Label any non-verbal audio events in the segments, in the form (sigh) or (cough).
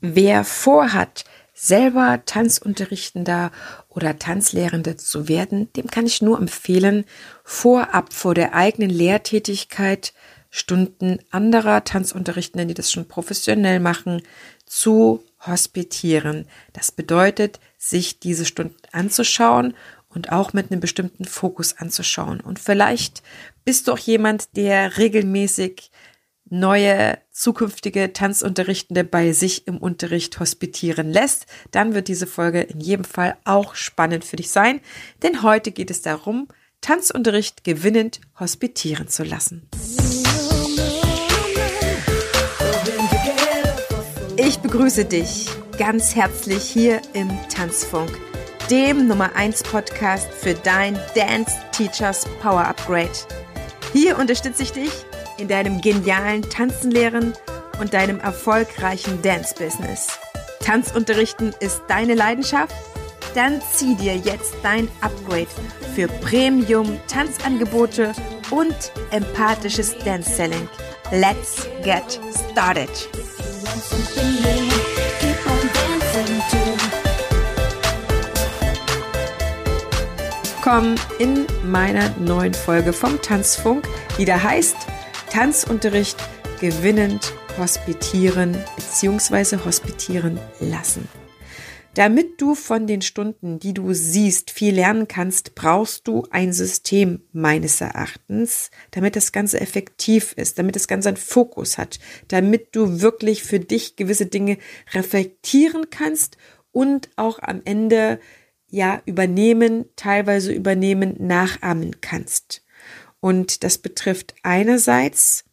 Wer vorhat, selber Tanzunterrichtender oder Tanzlehrende zu werden, dem kann ich nur empfehlen, vorab vor der eigenen Lehrtätigkeit Stunden anderer Tanzunterrichtenden, die das schon professionell machen, zu hospitieren. Das bedeutet, sich diese Stunden anzuschauen und auch mit einem bestimmten Fokus anzuschauen. Und vielleicht bist du auch jemand, der regelmäßig neue zukünftige Tanzunterrichtende bei sich im Unterricht hospitieren lässt, dann wird diese Folge in jedem Fall auch spannend für dich sein, denn heute geht es darum, Tanzunterricht gewinnend hospitieren zu lassen. Ich begrüße dich ganz herzlich hier im Tanzfunk, dem Nummer 1 Podcast für dein Dance Teachers Power Upgrade. Hier unterstütze ich dich in deinem genialen Tanzenlehren und deinem erfolgreichen Dance-Business. Tanzunterrichten ist deine Leidenschaft? Dann zieh dir jetzt dein Upgrade für Premium-Tanzangebote und empathisches Dance-Selling. Let's get started! Komm in meiner neuen Folge vom Tanzfunk, die da heißt Tanzunterricht gewinnend hospitieren bzw. hospitieren lassen. Damit du von den Stunden, die du siehst, viel lernen kannst, brauchst du ein System meines Erachtens, damit das Ganze effektiv ist, damit das Ganze einen Fokus hat, damit du wirklich für dich gewisse Dinge reflektieren kannst und auch am Ende ja übernehmen, teilweise übernehmen, nachahmen kannst. Und das betrifft einerseits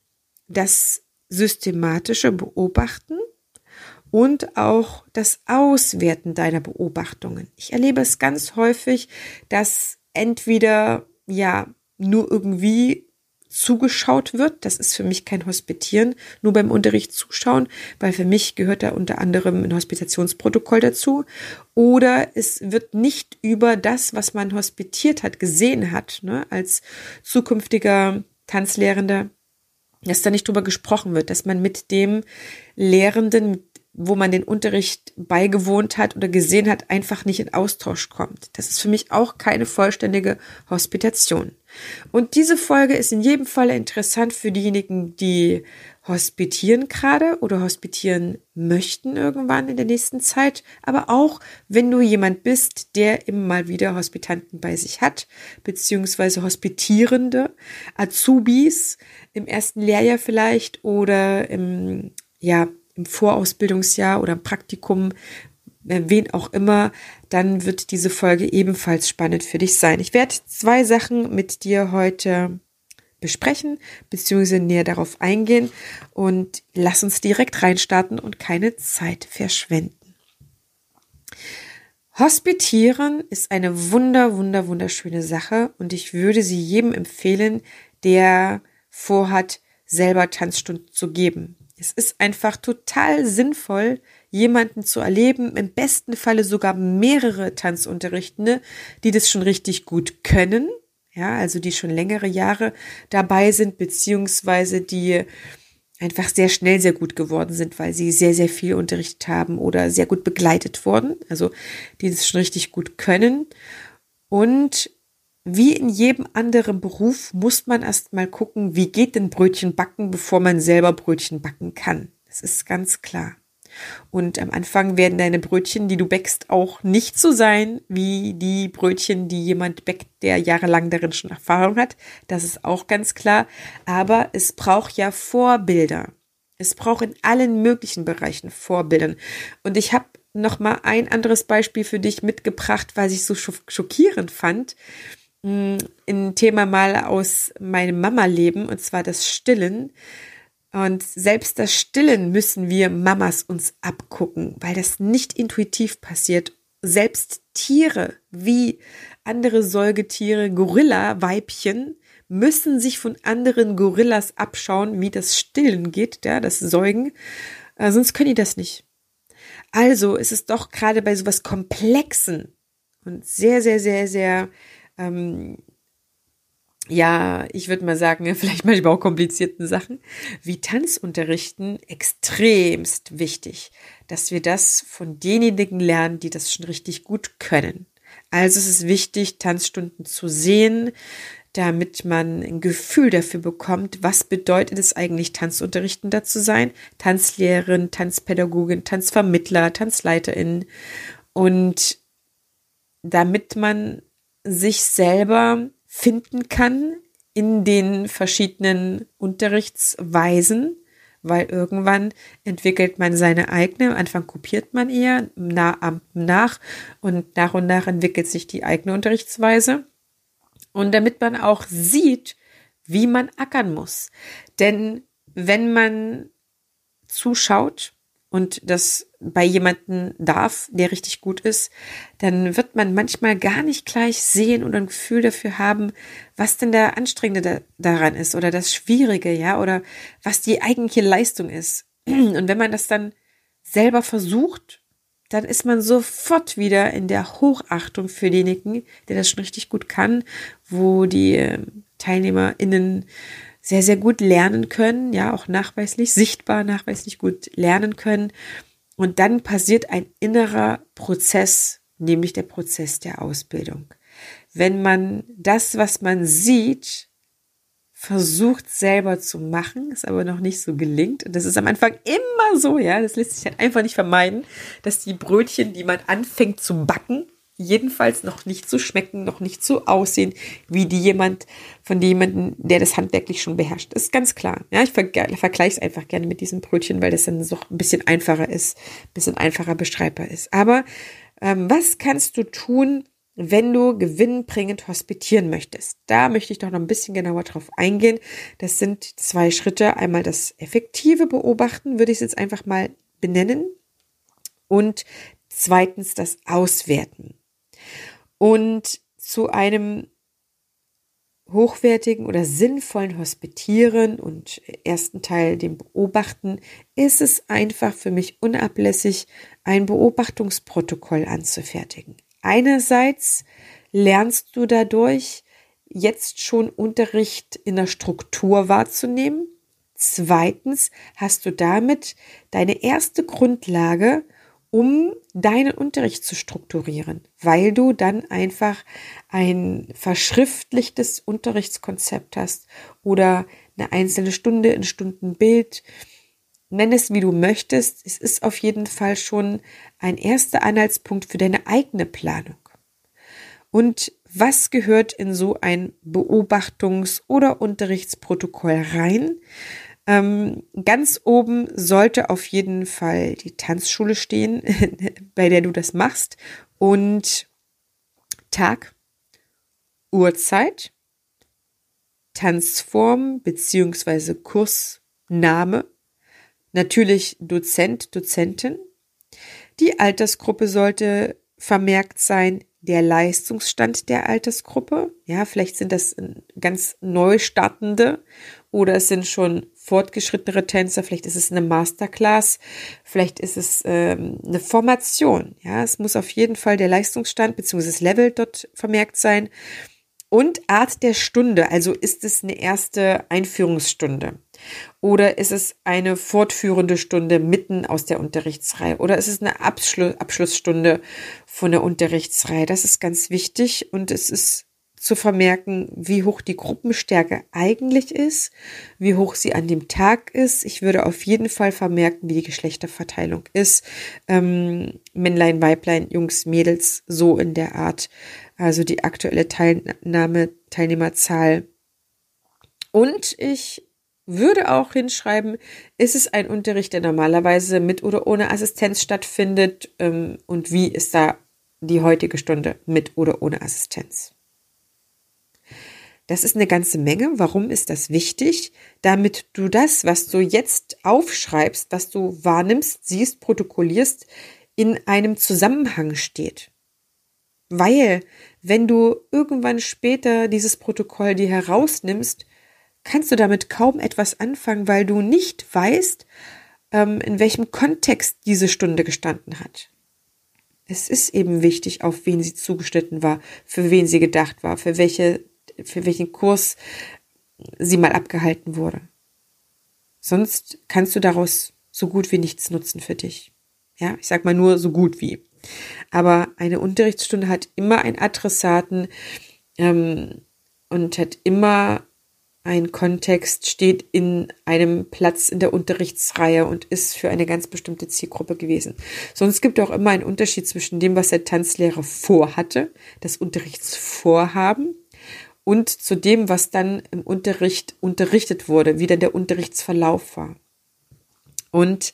das systematische Beobachten und auch das Auswerten deiner Beobachtungen. Ich erlebe es ganz häufig, dass entweder ja nur irgendwie zugeschaut wird. Das ist für mich kein Hospitieren, nur beim Unterricht zuschauen, weil für mich gehört da unter anderem ein Hospitationsprotokoll dazu. Oder es wird nicht über das, was man hospitiert hat, gesehen hat, ne, als zukünftiger Tanzlehrender, dass da nicht drüber gesprochen wird, dass man mit dem Lehrenden, wo man den Unterricht beigewohnt hat oder gesehen hat, einfach nicht in Austausch kommt. Das ist für mich auch keine vollständige Hospitation. Und diese Folge ist in jedem Fall interessant für diejenigen, die hospitieren gerade oder hospitieren möchten irgendwann in der nächsten Zeit, aber auch wenn du jemand bist, der immer mal wieder Hospitanten bei sich hat, beziehungsweise Hospitierende, Azubis im ersten Lehrjahr vielleicht oder im, ja, im Vorausbildungsjahr oder im Praktikum, wen auch immer, dann wird diese Folge ebenfalls spannend für dich sein. Ich werde zwei Sachen mit dir heute besprechen, beziehungsweise näher darauf eingehen und lass uns direkt reinstarten und keine Zeit verschwenden. Hospitieren ist eine wunder, wunder, wunderschöne Sache und ich würde sie jedem empfehlen, der vorhat, selber Tanzstunden zu geben. Es ist einfach total sinnvoll, jemanden zu erleben, im besten Falle sogar mehrere Tanzunterrichtende, die das schon richtig gut können, ja, also die schon längere Jahre dabei sind, beziehungsweise die einfach sehr schnell sehr gut geworden sind, weil sie sehr, sehr viel unterrichtet haben oder sehr gut begleitet wurden, also die das schon richtig gut können. Und wie in jedem anderen Beruf muss man erst mal gucken, wie geht denn Brötchen backen, bevor man selber Brötchen backen kann. Das ist ganz klar. Und am Anfang werden deine Brötchen, die du bäckst, auch nicht so sein wie die Brötchen, die jemand bäckt, der jahrelang darin schon Erfahrung hat. Das ist auch ganz klar. Aber es braucht ja Vorbilder. Es braucht in allen möglichen Bereichen Vorbildern. Und ich habe noch mal ein anderes Beispiel für dich mitgebracht, was ich so schockierend fand. Ein Thema mal aus meinem Mama-Leben, und zwar das Stillen. Und selbst das Stillen müssen wir Mamas uns abgucken, weil das nicht intuitiv passiert. Selbst Tiere wie andere Säugetiere, Gorilla-Weibchen, müssen sich von anderen Gorillas abschauen, wie das Stillen geht, ja, das Säugen. Äh, sonst können die das nicht. Also ist es doch gerade bei sowas Komplexen und sehr, sehr, sehr, sehr ähm, ja, ich würde mal sagen, (laughs) vielleicht manchmal auch komplizierten Sachen, wie Tanzunterrichten extremst wichtig, dass wir das von denjenigen lernen, die das schon richtig gut können. Also es ist wichtig, Tanzstunden zu sehen, damit man ein Gefühl dafür bekommt, was bedeutet es eigentlich, Tanzunterrichtender zu sein, Tanzlehrerin, Tanzpädagogin, Tanzvermittler, Tanzleiterin. Und damit man sich selber finden kann in den verschiedenen Unterrichtsweisen, weil irgendwann entwickelt man seine eigene, am Anfang kopiert man eher nach und nach und nach entwickelt sich die eigene Unterrichtsweise. Und damit man auch sieht, wie man ackern muss. Denn wenn man zuschaut und das bei jemanden darf, der richtig gut ist, dann wird man manchmal gar nicht gleich sehen oder ein Gefühl dafür haben, was denn der Anstrengende da, daran ist oder das Schwierige, ja, oder was die eigentliche Leistung ist. (clears throat) Und wenn man das dann selber versucht dann ist man sofort wieder in der Hochachtung für denjenigen, der das schon richtig gut kann, wo die ähm, TeilnehmerInnen sehr, sehr gut lernen können, ja, auch nachweislich, sichtbar nachweislich gut lernen können. Und dann passiert ein innerer Prozess, nämlich der Prozess der Ausbildung. Wenn man das, was man sieht, versucht selber zu machen, es aber noch nicht so gelingt. Und das ist am Anfang immer so, ja, das lässt sich halt einfach nicht vermeiden, dass die Brötchen, die man anfängt zu backen, jedenfalls noch nicht so schmecken, noch nicht so aussehen, wie die jemand, von jemandem, der das handwerklich schon beherrscht. Ist ganz klar. Ja, ich vergleiche es einfach gerne mit diesen Brötchen, weil das dann so ein bisschen einfacher ist, ein bisschen einfacher beschreibbar ist. Aber ähm, was kannst du tun, wenn du gewinnbringend hospitieren möchtest. Da möchte ich doch noch ein bisschen genauer drauf eingehen. Das sind zwei Schritte. Einmal das effektive Beobachten, würde ich es jetzt einfach mal benennen. Und zweitens das Auswerten. Und zu einem hochwertigen oder sinnvollen Hospitieren und ersten Teil dem Beobachten ist es einfach für mich unablässig, ein Beobachtungsprotokoll anzufertigen. Einerseits lernst du dadurch jetzt schon Unterricht in der Struktur wahrzunehmen. Zweitens hast du damit deine erste Grundlage, um deinen Unterricht zu strukturieren, weil du dann einfach ein verschriftlichtes Unterrichtskonzept hast oder eine einzelne Stunde, ein Stundenbild, nenn es wie du möchtest. Es ist auf jeden Fall schon ein erster Anhaltspunkt für deine eigene Planung. Und was gehört in so ein Beobachtungs- oder Unterrichtsprotokoll rein? Ähm, ganz oben sollte auf jeden Fall die Tanzschule stehen, (laughs) bei der du das machst und Tag, Uhrzeit, Tanzform beziehungsweise Kursname, Natürlich Dozent, Dozentin. Die Altersgruppe sollte vermerkt sein, der Leistungsstand der Altersgruppe. Ja, vielleicht sind das ganz neu startende oder es sind schon fortgeschrittenere Tänzer. Vielleicht ist es eine Masterclass. Vielleicht ist es ähm, eine Formation. Ja, es muss auf jeden Fall der Leistungsstand bzw. das Level dort vermerkt sein. Und Art der Stunde. Also ist es eine erste Einführungsstunde? Oder ist es eine fortführende Stunde mitten aus der Unterrichtsreihe? Oder ist es eine Abschluss, Abschlussstunde von der Unterrichtsreihe? Das ist ganz wichtig und es ist zu vermerken, wie hoch die Gruppenstärke eigentlich ist, wie hoch sie an dem Tag ist. Ich würde auf jeden Fall vermerken, wie die Geschlechterverteilung ist. Ähm, Männlein, Weiblein, Jungs, Mädels, so in der Art. Also die aktuelle Teilnahme, Teilnehmerzahl. Und ich würde auch hinschreiben, ist es ein Unterricht, der normalerweise mit oder ohne Assistenz stattfindet ähm, und wie ist da die heutige Stunde mit oder ohne Assistenz. Das ist eine ganze Menge. Warum ist das wichtig? Damit du das, was du jetzt aufschreibst, was du wahrnimmst, siehst, protokollierst, in einem Zusammenhang steht. Weil, wenn du irgendwann später dieses Protokoll dir herausnimmst, kannst du damit kaum etwas anfangen, weil du nicht weißt, ähm, in welchem Kontext diese Stunde gestanden hat. Es ist eben wichtig, auf wen sie zugeschnitten war, für wen sie gedacht war, für welche für welchen Kurs sie mal abgehalten wurde. Sonst kannst du daraus so gut wie nichts nutzen für dich. Ja, ich sag mal nur so gut wie. Aber eine Unterrichtsstunde hat immer einen Adressaten ähm, und hat immer ein Kontext, steht in einem Platz in der Unterrichtsreihe und ist für eine ganz bestimmte Zielgruppe gewesen. Sonst gibt es auch immer einen Unterschied zwischen dem, was der Tanzlehrer vorhatte, das Unterrichtsvorhaben, und zu dem, was dann im Unterricht unterrichtet wurde, wie dann der Unterrichtsverlauf war. Und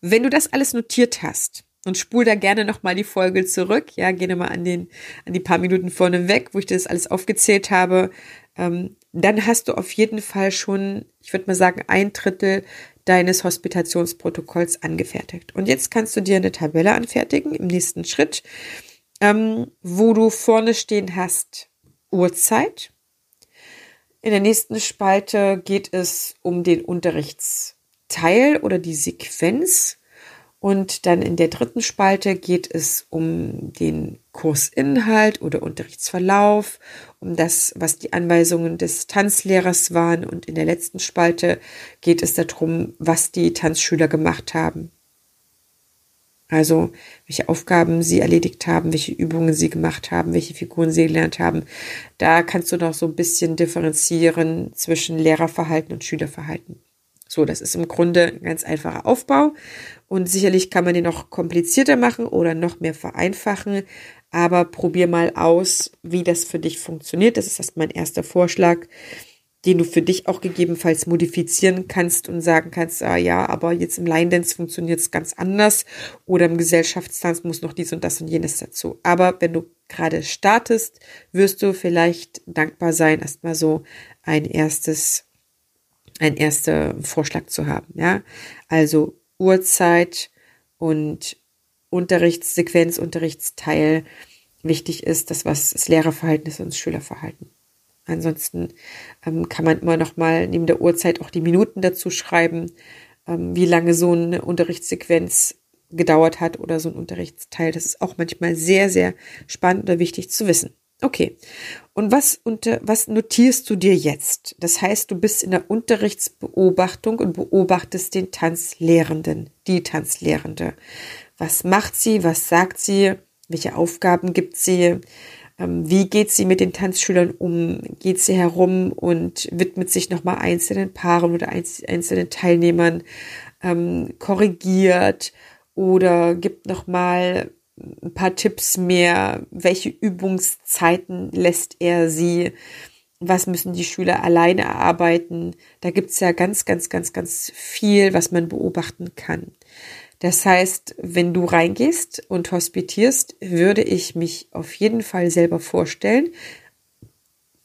wenn du das alles notiert hast, und spul da gerne nochmal die Folge zurück. Ja, geh nochmal an den, an die paar Minuten vorne weg, wo ich das alles aufgezählt habe. Ähm, dann hast du auf jeden Fall schon, ich würde mal sagen, ein Drittel deines Hospitationsprotokolls angefertigt. Und jetzt kannst du dir eine Tabelle anfertigen im nächsten Schritt, ähm, wo du vorne stehen hast Uhrzeit. In der nächsten Spalte geht es um den Unterrichtsteil oder die Sequenz. Und dann in der dritten Spalte geht es um den Kursinhalt oder Unterrichtsverlauf, um das, was die Anweisungen des Tanzlehrers waren. Und in der letzten Spalte geht es darum, was die Tanzschüler gemacht haben. Also welche Aufgaben sie erledigt haben, welche Übungen sie gemacht haben, welche Figuren sie gelernt haben. Da kannst du noch so ein bisschen differenzieren zwischen Lehrerverhalten und Schülerverhalten. So, das ist im Grunde ein ganz einfacher Aufbau und sicherlich kann man den noch komplizierter machen oder noch mehr vereinfachen, aber probier mal aus, wie das für dich funktioniert. Das ist erst mein erster Vorschlag, den du für dich auch gegebenenfalls modifizieren kannst und sagen kannst, ah ja, aber jetzt im Line Dance funktioniert es ganz anders oder im Gesellschaftstanz muss noch dies und das und jenes dazu. Aber wenn du gerade startest, wirst du vielleicht dankbar sein, erstmal so ein erstes ein erster Vorschlag zu haben. Ja, also Uhrzeit und Unterrichtssequenz, Unterrichtsteil. Wichtig ist, das was das Lehrerverhalten ist und das Schülerverhalten. Ansonsten ähm, kann man immer noch mal neben der Uhrzeit auch die Minuten dazu schreiben, ähm, wie lange so eine Unterrichtssequenz gedauert hat oder so ein Unterrichtsteil. Das ist auch manchmal sehr, sehr spannend oder wichtig zu wissen. Okay. Und was unter, was notierst du dir jetzt? Das heißt, du bist in der Unterrichtsbeobachtung und beobachtest den Tanzlehrenden, die Tanzlehrende. Was macht sie? Was sagt sie? Welche Aufgaben gibt sie? Ähm, wie geht sie mit den Tanzschülern um? Geht sie herum und widmet sich nochmal einzelnen Paaren oder einzelnen Teilnehmern? Ähm, korrigiert oder gibt nochmal ein paar Tipps mehr. Welche Übungszeiten lässt er sie? Was müssen die Schüler alleine erarbeiten? Da gibt's ja ganz, ganz, ganz, ganz viel, was man beobachten kann. Das heißt, wenn du reingehst und hospitierst, würde ich mich auf jeden Fall selber vorstellen,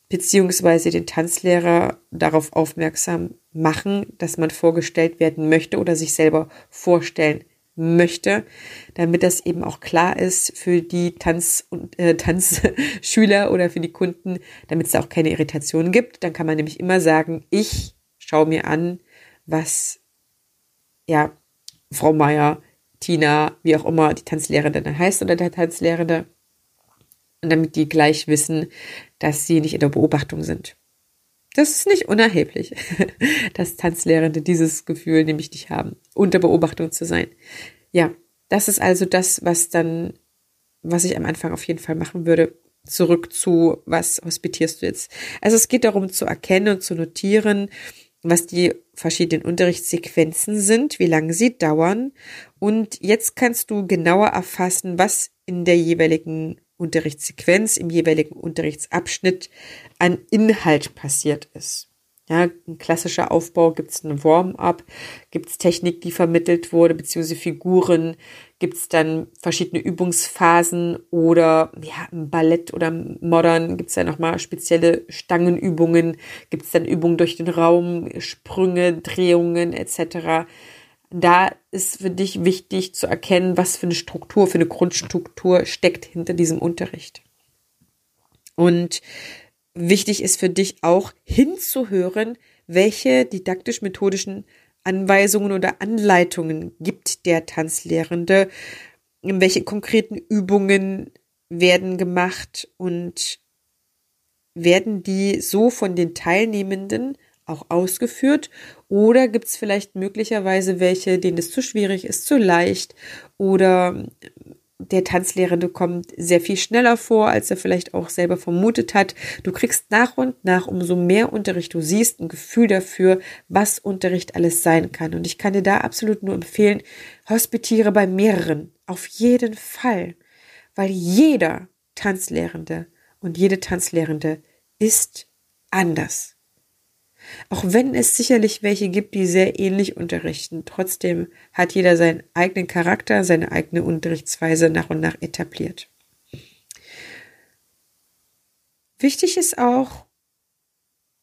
beziehungsweise den Tanzlehrer darauf aufmerksam machen, dass man vorgestellt werden möchte oder sich selber vorstellen möchte, damit das eben auch klar ist für die Tanz- und äh, (laughs) Tanzschüler oder für die Kunden, damit es da auch keine Irritationen gibt. Dann kann man nämlich immer sagen, ich schaue mir an, was ja Frau Meier, Tina, wie auch immer die Tanzlehrende dann heißt oder der Tanzlehrende. Und damit die gleich wissen, dass sie nicht in der Beobachtung sind. Das ist nicht unerheblich, (laughs) dass Tanzlehrende dieses Gefühl nämlich nicht haben, unter Beobachtung zu sein. Ja, das ist also das, was dann, was ich am Anfang auf jeden Fall machen würde. Zurück zu, was hospitierst du jetzt? Also es geht darum zu erkennen und zu notieren, was die verschiedenen Unterrichtssequenzen sind, wie lange sie dauern. Und jetzt kannst du genauer erfassen, was in der jeweiligen Unterrichtssequenz, im jeweiligen Unterrichtsabschnitt an Inhalt passiert ist. Ja, ein klassischer Aufbau gibt es eine Warm-up, gibt es Technik, die vermittelt wurde, beziehungsweise Figuren, gibt es dann verschiedene Übungsphasen oder ja, im Ballett oder Modern gibt es ja nochmal spezielle Stangenübungen, gibt es dann Übungen durch den Raum, Sprünge, Drehungen etc da ist für dich wichtig zu erkennen, was für eine Struktur, für eine Grundstruktur steckt hinter diesem Unterricht. Und wichtig ist für dich auch hinzuhören, welche didaktisch-methodischen Anweisungen oder Anleitungen gibt der Tanzlehrende, welche konkreten Übungen werden gemacht und werden die so von den Teilnehmenden auch ausgeführt? Oder gibt es vielleicht möglicherweise welche, denen es zu schwierig ist, zu leicht oder der Tanzlehrende kommt sehr viel schneller vor, als er vielleicht auch selber vermutet hat. Du kriegst nach und nach, umso mehr Unterricht du siehst, ein Gefühl dafür, was Unterricht alles sein kann. Und ich kann dir da absolut nur empfehlen, hospitiere bei mehreren. Auf jeden Fall. Weil jeder Tanzlehrende und jede Tanzlehrende ist anders. Auch wenn es sicherlich welche gibt, die sehr ähnlich unterrichten, trotzdem hat jeder seinen eigenen Charakter, seine eigene Unterrichtsweise nach und nach etabliert. Wichtig ist auch,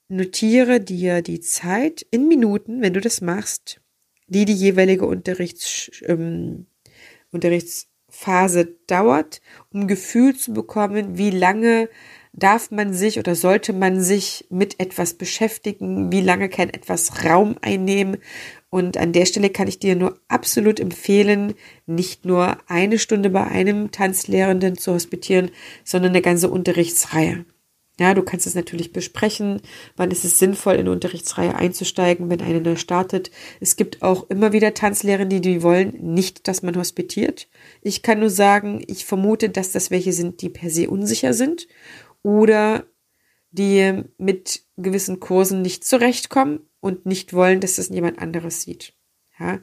notiere dir die Zeit in Minuten, wenn du das machst, die die jeweilige Unterrichts, ähm, Unterrichtsphase dauert, um Gefühl zu bekommen, wie lange darf man sich oder sollte man sich mit etwas beschäftigen? Wie lange kann etwas Raum einnehmen? Und an der Stelle kann ich dir nur absolut empfehlen, nicht nur eine Stunde bei einem Tanzlehrenden zu hospitieren, sondern eine ganze Unterrichtsreihe. Ja, du kannst es natürlich besprechen, wann ist es sinnvoll, in eine Unterrichtsreihe einzusteigen, wenn eine neu startet. Es gibt auch immer wieder Tanzlehrende, die wollen nicht, dass man hospitiert. Ich kann nur sagen, ich vermute, dass das welche sind, die per se unsicher sind oder die mit gewissen Kursen nicht zurechtkommen und nicht wollen, dass das jemand anderes sieht. Ja,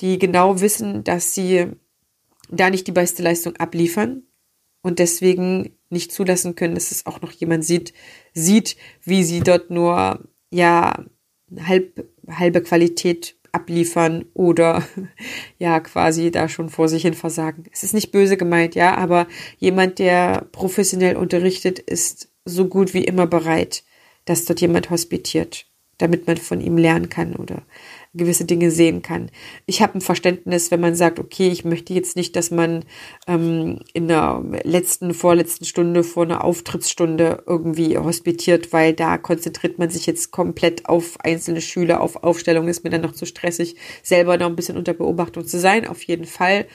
die genau wissen, dass sie da nicht die beste Leistung abliefern und deswegen nicht zulassen können, dass es auch noch jemand sieht, sieht, wie sie dort nur ja halb, halbe Qualität abliefern oder (laughs) ja quasi da schon vor sich hin versagen. Es ist nicht böse gemeint, ja, aber jemand, der professionell unterrichtet, ist so gut wie immer bereit, dass dort jemand hospitiert, damit man von ihm lernen kann oder gewisse Dinge sehen kann. Ich habe ein Verständnis, wenn man sagt, okay, ich möchte jetzt nicht, dass man ähm, in der letzten, vorletzten Stunde vor einer Auftrittsstunde irgendwie hospitiert, weil da konzentriert man sich jetzt komplett auf einzelne Schüler, auf Aufstellungen, ist mir dann noch zu stressig, selber noch ein bisschen unter Beobachtung zu sein, auf jeden Fall.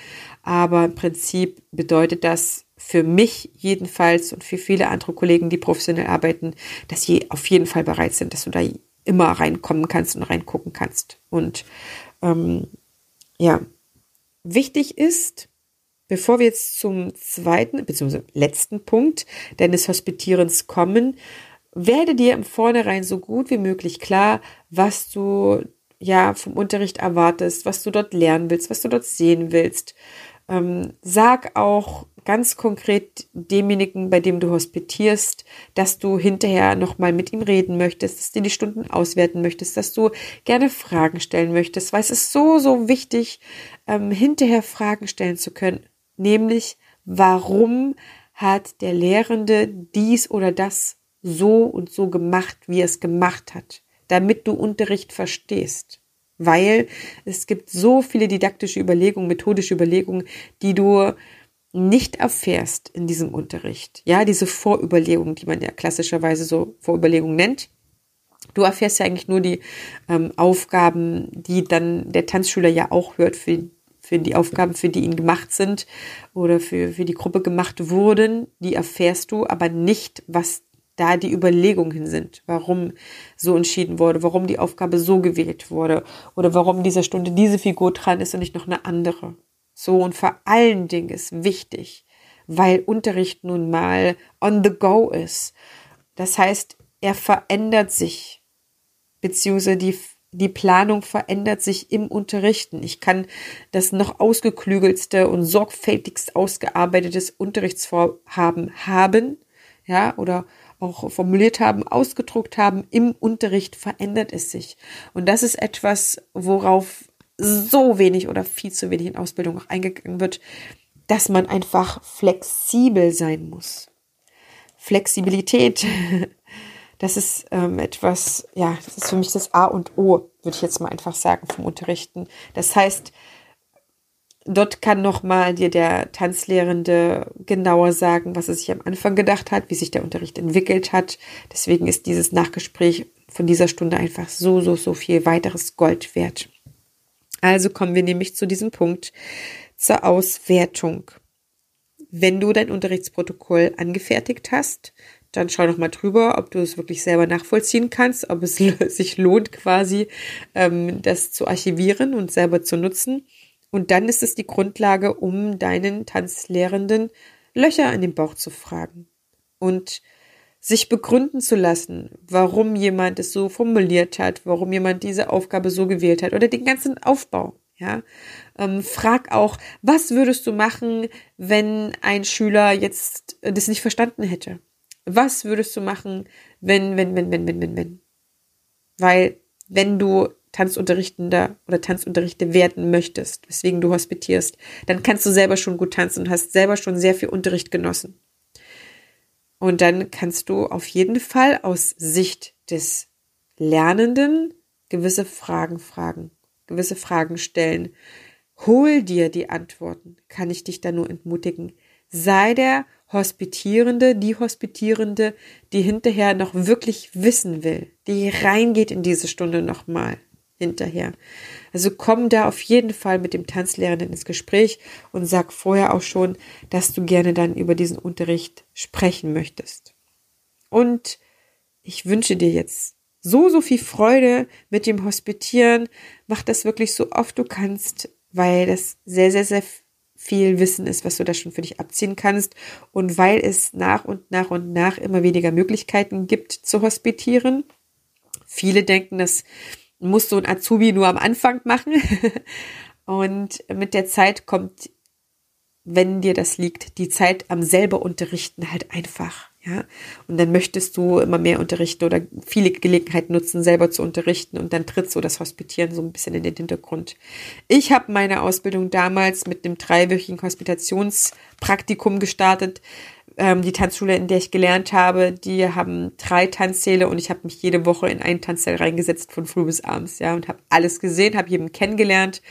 Aber im Prinzip bedeutet das für mich jedenfalls und für viele andere Kollegen, die professionell arbeiten, dass sie auf jeden Fall bereit sind, dass du da immer reinkommen kannst und reingucken kannst. Und ähm, ja, wichtig ist, bevor wir jetzt zum zweiten bzw. letzten Punkt deines Hospitierens kommen, werde dir im Vornherein so gut wie möglich klar, was du ja vom Unterricht erwartest, was du dort lernen willst, was du dort sehen willst. Ähm, sag auch ganz konkret demjenigen, bei dem du hospitierst, dass du hinterher nochmal mit ihm reden möchtest, dass du die Stunden auswerten möchtest, dass du gerne Fragen stellen möchtest, weil es ist so, so wichtig, ähm, hinterher Fragen stellen zu können, nämlich warum hat der Lehrende dies oder das so und so gemacht, wie er es gemacht hat, damit du Unterricht verstehst weil es gibt so viele didaktische Überlegungen, methodische Überlegungen, die du nicht erfährst in diesem Unterricht, ja, diese Vorüberlegung, die man ja klassischerweise so Vorüberlegung nennt. Du erfährst ja eigentlich nur die ähm, Aufgaben, die dann der Tanzschüler ja auch hört für, für die Aufgaben, für die ihn gemacht sind oder für, für die Gruppe gemacht wurden. Die erfährst du, aber nicht, was da die Überlegungen sind, warum so entschieden wurde, warum die Aufgabe so gewählt wurde oder warum in dieser Stunde diese Figur dran ist und nicht noch eine andere. So und vor allen Dingen ist wichtig, weil Unterricht nun mal on the go ist. Das heißt, er verändert sich, beziehungsweise die, die Planung verändert sich im Unterrichten. Ich kann das noch ausgeklügelste und sorgfältigst ausgearbeitetes Unterrichtsvorhaben haben, ja, oder auch formuliert haben, ausgedruckt haben, im Unterricht verändert es sich. Und das ist etwas, worauf so wenig oder viel zu wenig in Ausbildung auch eingegangen wird, dass man einfach flexibel sein muss. Flexibilität, (laughs) das ist ähm, etwas, ja, das ist für mich das A und O, würde ich jetzt mal einfach sagen, vom Unterrichten. Das heißt, dort kann nochmal dir der Tanzlehrende genauer sagen, was er sich am Anfang gedacht hat, wie sich der Unterricht entwickelt hat. Deswegen ist dieses Nachgespräch von dieser Stunde einfach so, so, so viel weiteres Gold wert. Also kommen wir nämlich zu diesem Punkt zur Auswertung. Wenn du dein Unterrichtsprotokoll angefertigt hast, dann schau noch mal drüber, ob du es wirklich selber nachvollziehen kannst, ob es (laughs) sich lohnt quasi, ähm, das zu archivieren und selber zu nutzen. Und dann ist es die Grundlage, um deinen Tanzlehrenden Löcher in den Bauch zu fragen und sich begründen zu lassen, warum jemand es so formuliert hat, warum jemand diese Aufgabe so gewählt hat oder den ganzen Aufbau. Ja, ähm, frag auch, was würdest du machen, wenn ein Schüler jetzt das nicht verstanden hätte? Was würdest du machen, wenn, wenn, wenn, wenn, wenn, wenn, wenn? Weil, wenn du Tanzunterrichtender oder Tanzunterrichte werden möchtest, weswegen du hospitierst, dann kannst du selber schon gut tanzen und hast selber schon sehr viel Unterricht genossen. Und dann kannst du auf jeden Fall aus Sicht des Lernenden gewisse Fragen fragen, gewisse Fragen stellen. Hol dir die Antworten, kann ich dich da nur entmutigen. Sei der Hospitierende, die Hospitierende, die hinterher noch wirklich wissen will, die reingeht in diese Stunde nochmal hinterher. Also komm da auf jeden Fall mit dem Tanzlehrenden ins Gespräch und sag vorher auch schon, dass du gerne dann über diesen Unterricht sprechen möchtest. Und ich wünsche dir jetzt so, so viel Freude mit dem Hospitieren. Mach das wirklich so oft du kannst, weil das sehr, sehr, sehr viel Wissen ist, was du da schon für dich abziehen kannst und weil es nach und nach und nach immer weniger Möglichkeiten gibt zu hospitieren. Viele denken, dass muss so ein Azubi nur am Anfang machen. (laughs) Und mit der Zeit kommt, wenn dir das liegt, die Zeit am selber unterrichten halt einfach. Ja, und dann möchtest du immer mehr unterrichten oder viele Gelegenheiten nutzen, selber zu unterrichten und dann tritt so das Hospitieren so ein bisschen in den Hintergrund. Ich habe meine Ausbildung damals mit einem dreiwöchigen Hospitationspraktikum gestartet ähm, die Tanzschule, in der ich gelernt habe, die haben drei Tanzsäle und ich habe mich jede Woche in einen Tanzsaal reingesetzt von früh bis abends, ja, und habe alles gesehen, habe jeden kennengelernt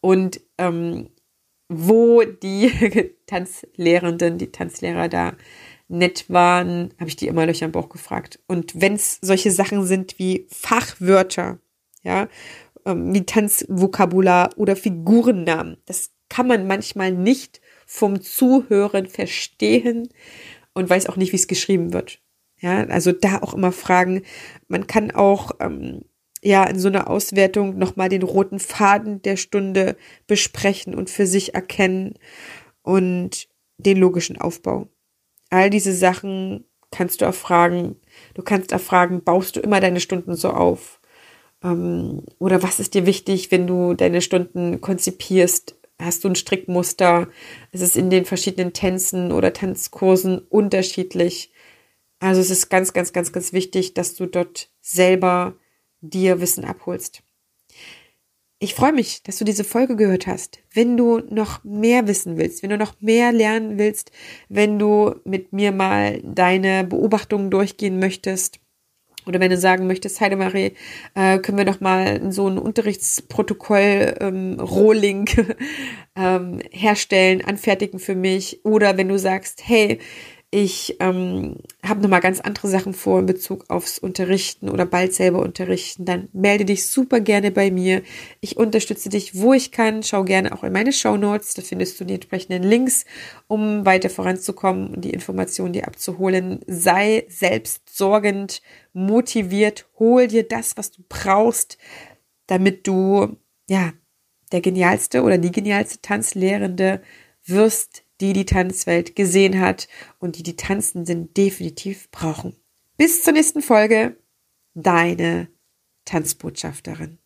und ähm, wo die (laughs) Tanzlehrenden, die Tanzlehrer da nett waren, habe ich die immer Löcher im Bauch gefragt. Und wenn es solche Sachen sind wie Fachwörter, ja, ähm, wie Tanzvokabular oder Figurennamen, das kann man manchmal nicht vom Zuhören verstehen und weiß auch nicht, wie es geschrieben wird. Ja, also da auch immer fragen. Man kann auch ähm, ja in so einer Auswertung nochmal den roten Faden der Stunde besprechen und für sich erkennen und den logischen Aufbau. All diese Sachen kannst du erfragen. Du kannst erfragen, baust du immer deine Stunden so auf? Ähm, oder was ist dir wichtig, wenn du deine Stunden konzipierst? Hast du ein Strickmuster. Es ist in den verschiedenen Tänzen oder Tanzkursen unterschiedlich. Also es ist ganz, ganz, ganz, ganz wichtig, dass du dort selber dir Wissen abholst. Ich freue mich, dass du diese Folge gehört hast. Wenn du noch mehr wissen willst, wenn du noch mehr lernen willst, wenn du mit mir mal deine Beobachtungen durchgehen möchtest, oder wenn du sagen möchtest, Heidemarie, äh, können wir doch mal so ein Unterrichtsprotokoll ähm, (laughs) ähm, herstellen, anfertigen für mich. Oder wenn du sagst, hey, ich ähm, habe nochmal ganz andere Sachen vor in Bezug aufs Unterrichten oder bald selber unterrichten. Dann melde dich super gerne bei mir. Ich unterstütze dich, wo ich kann. Schau gerne auch in meine Show Notes. Da findest du die entsprechenden Links, um weiter voranzukommen und die Informationen dir abzuholen. Sei selbstsorgend, motiviert. Hol dir das, was du brauchst, damit du, ja, der genialste oder die genialste Tanzlehrende wirst, die die Tanzwelt gesehen hat und die die Tanzenden definitiv brauchen. Bis zur nächsten Folge, deine Tanzbotschafterin.